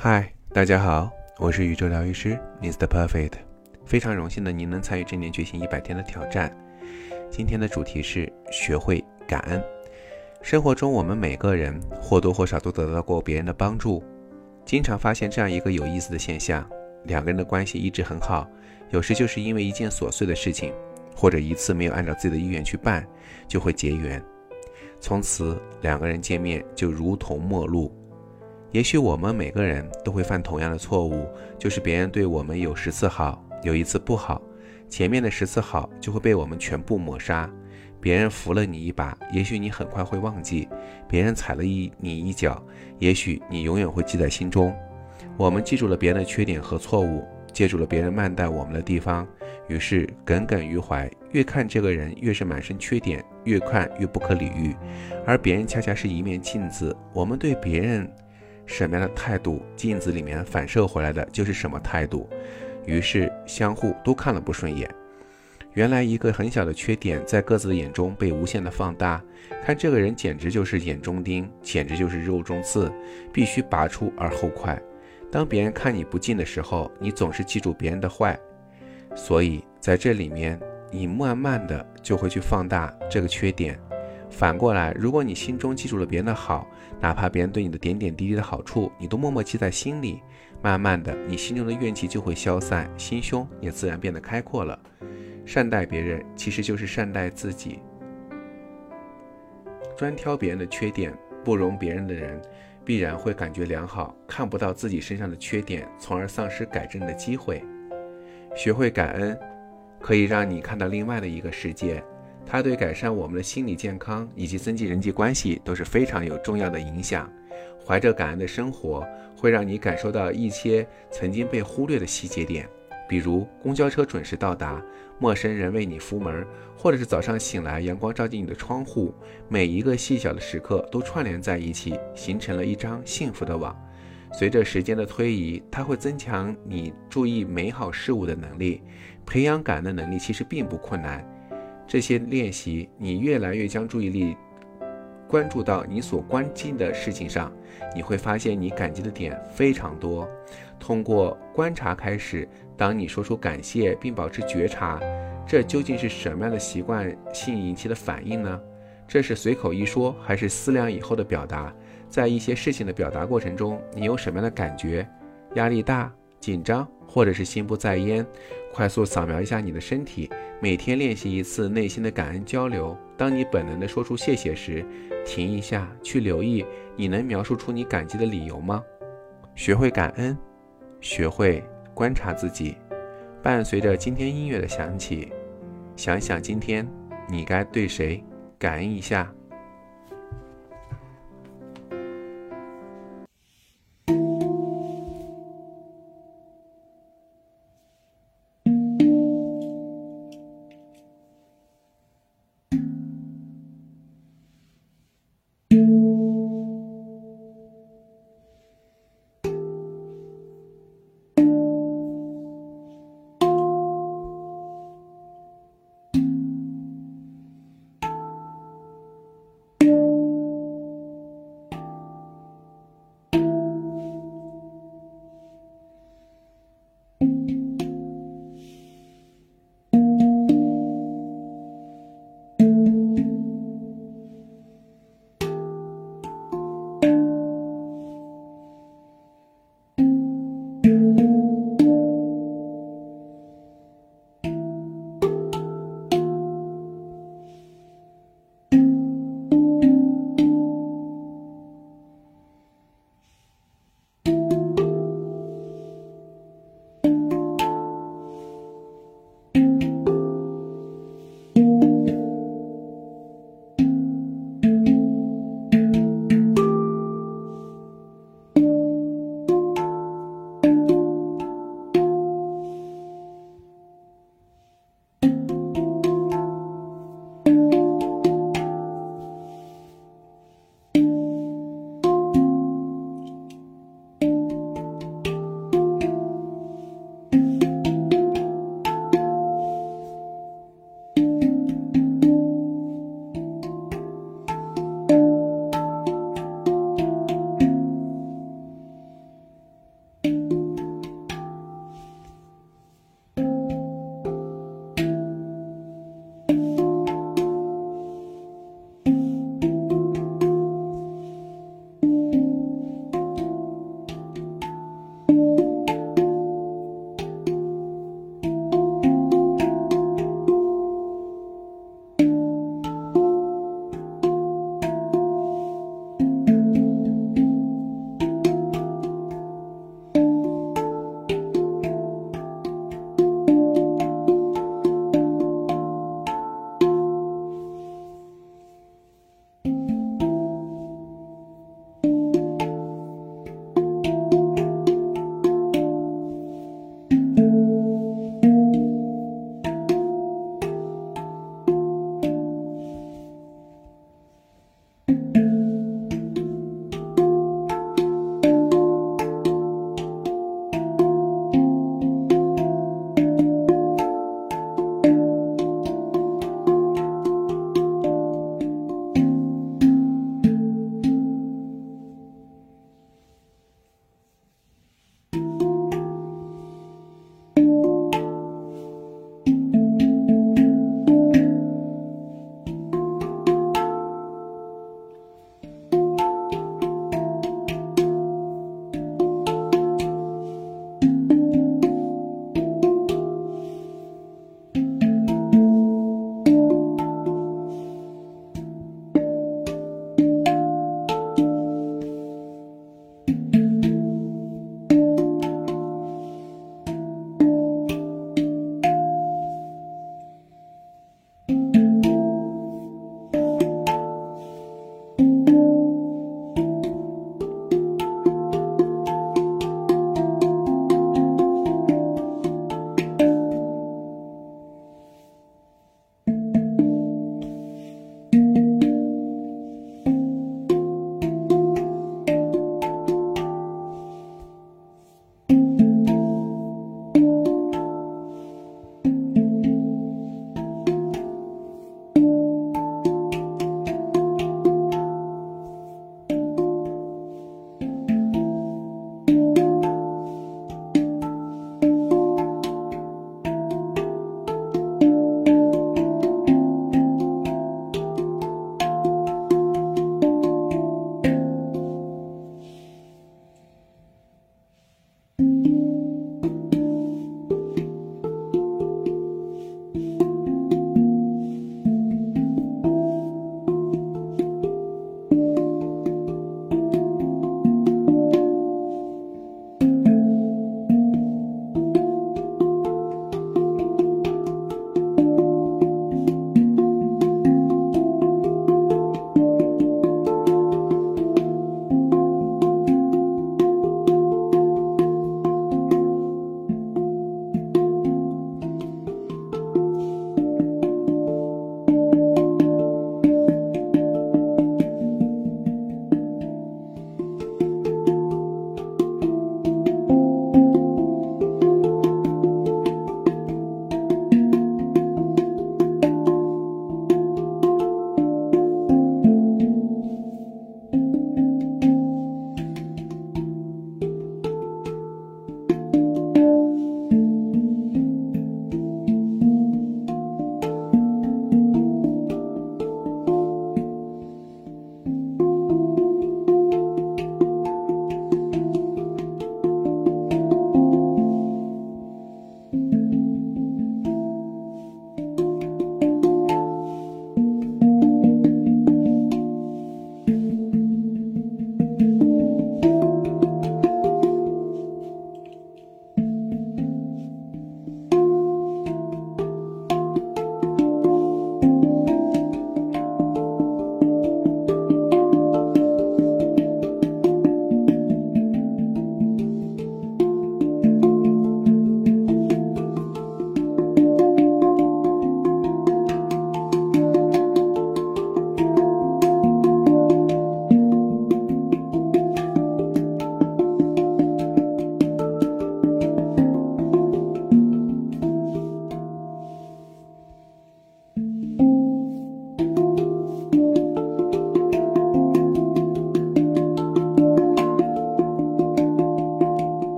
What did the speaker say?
嗨，大家好，我是宇宙疗愈师 Mr. Perfect，非常荣幸的您能参与正念觉醒一百天的挑战。今天的主题是学会感恩。生活中，我们每个人或多或少都得到过别人的帮助。经常发现这样一个有意思的现象：两个人的关系一直很好，有时就是因为一件琐碎的事情，或者一次没有按照自己的意愿去办，就会结缘，从此两个人见面就如同陌路。也许我们每个人都会犯同样的错误，就是别人对我们有十次好，有一次不好，前面的十次好就会被我们全部抹杀。别人扶了你一把，也许你很快会忘记；别人踩了一你一脚，也许你永远会记在心中。我们记住了别人的缺点和错误，记住了别人慢待我们的地方，于是耿耿于怀。越看这个人越是满身缺点，越看越不可理喻。而别人恰恰是一面镜子，我们对别人。什么样的态度，镜子里面反射回来的就是什么态度。于是相互都看了不顺眼。原来一个很小的缺点，在各自的眼中被无限的放大，看这个人简直就是眼中钉，简直就是肉中刺，必须拔出而后快。当别人看你不近的时候，你总是记住别人的坏，所以在这里面，你慢慢的就会去放大这个缺点。反过来，如果你心中记住了别人的好，哪怕别人对你的点点滴滴的好处，你都默默记在心里，慢慢的，你心中的怨气就会消散，心胸也自然变得开阔了。善待别人，其实就是善待自己。专挑别人的缺点，不容别人的人，必然会感觉良好，看不到自己身上的缺点，从而丧失改正的机会。学会感恩，可以让你看到另外的一个世界。它对改善我们的心理健康以及增进人际关系都是非常有重要的影响。怀着感恩的生活，会让你感受到一些曾经被忽略的细节点，比如公交车准时到达，陌生人为你扶门，或者是早上醒来阳光照进你的窗户，每一个细小的时刻都串联在一起，形成了一张幸福的网。随着时间的推移，它会增强你注意美好事物的能力。培养感恩的能力其实并不困难。这些练习，你越来越将注意力关注到你所关心的事情上，你会发现你感激的点非常多。通过观察开始，当你说出感谢并保持觉察，这究竟是什么样的习惯性引起的反应呢？这是随口一说，还是思量以后的表达？在一些事情的表达过程中，你有什么样的感觉？压力大、紧张，或者是心不在焉？快速扫描一下你的身体。每天练习一次内心的感恩交流。当你本能的说出谢谢时，停一下，去留意，你能描述出你感激的理由吗？学会感恩，学会观察自己。伴随着今天音乐的响起，想想今天你该对谁感恩一下。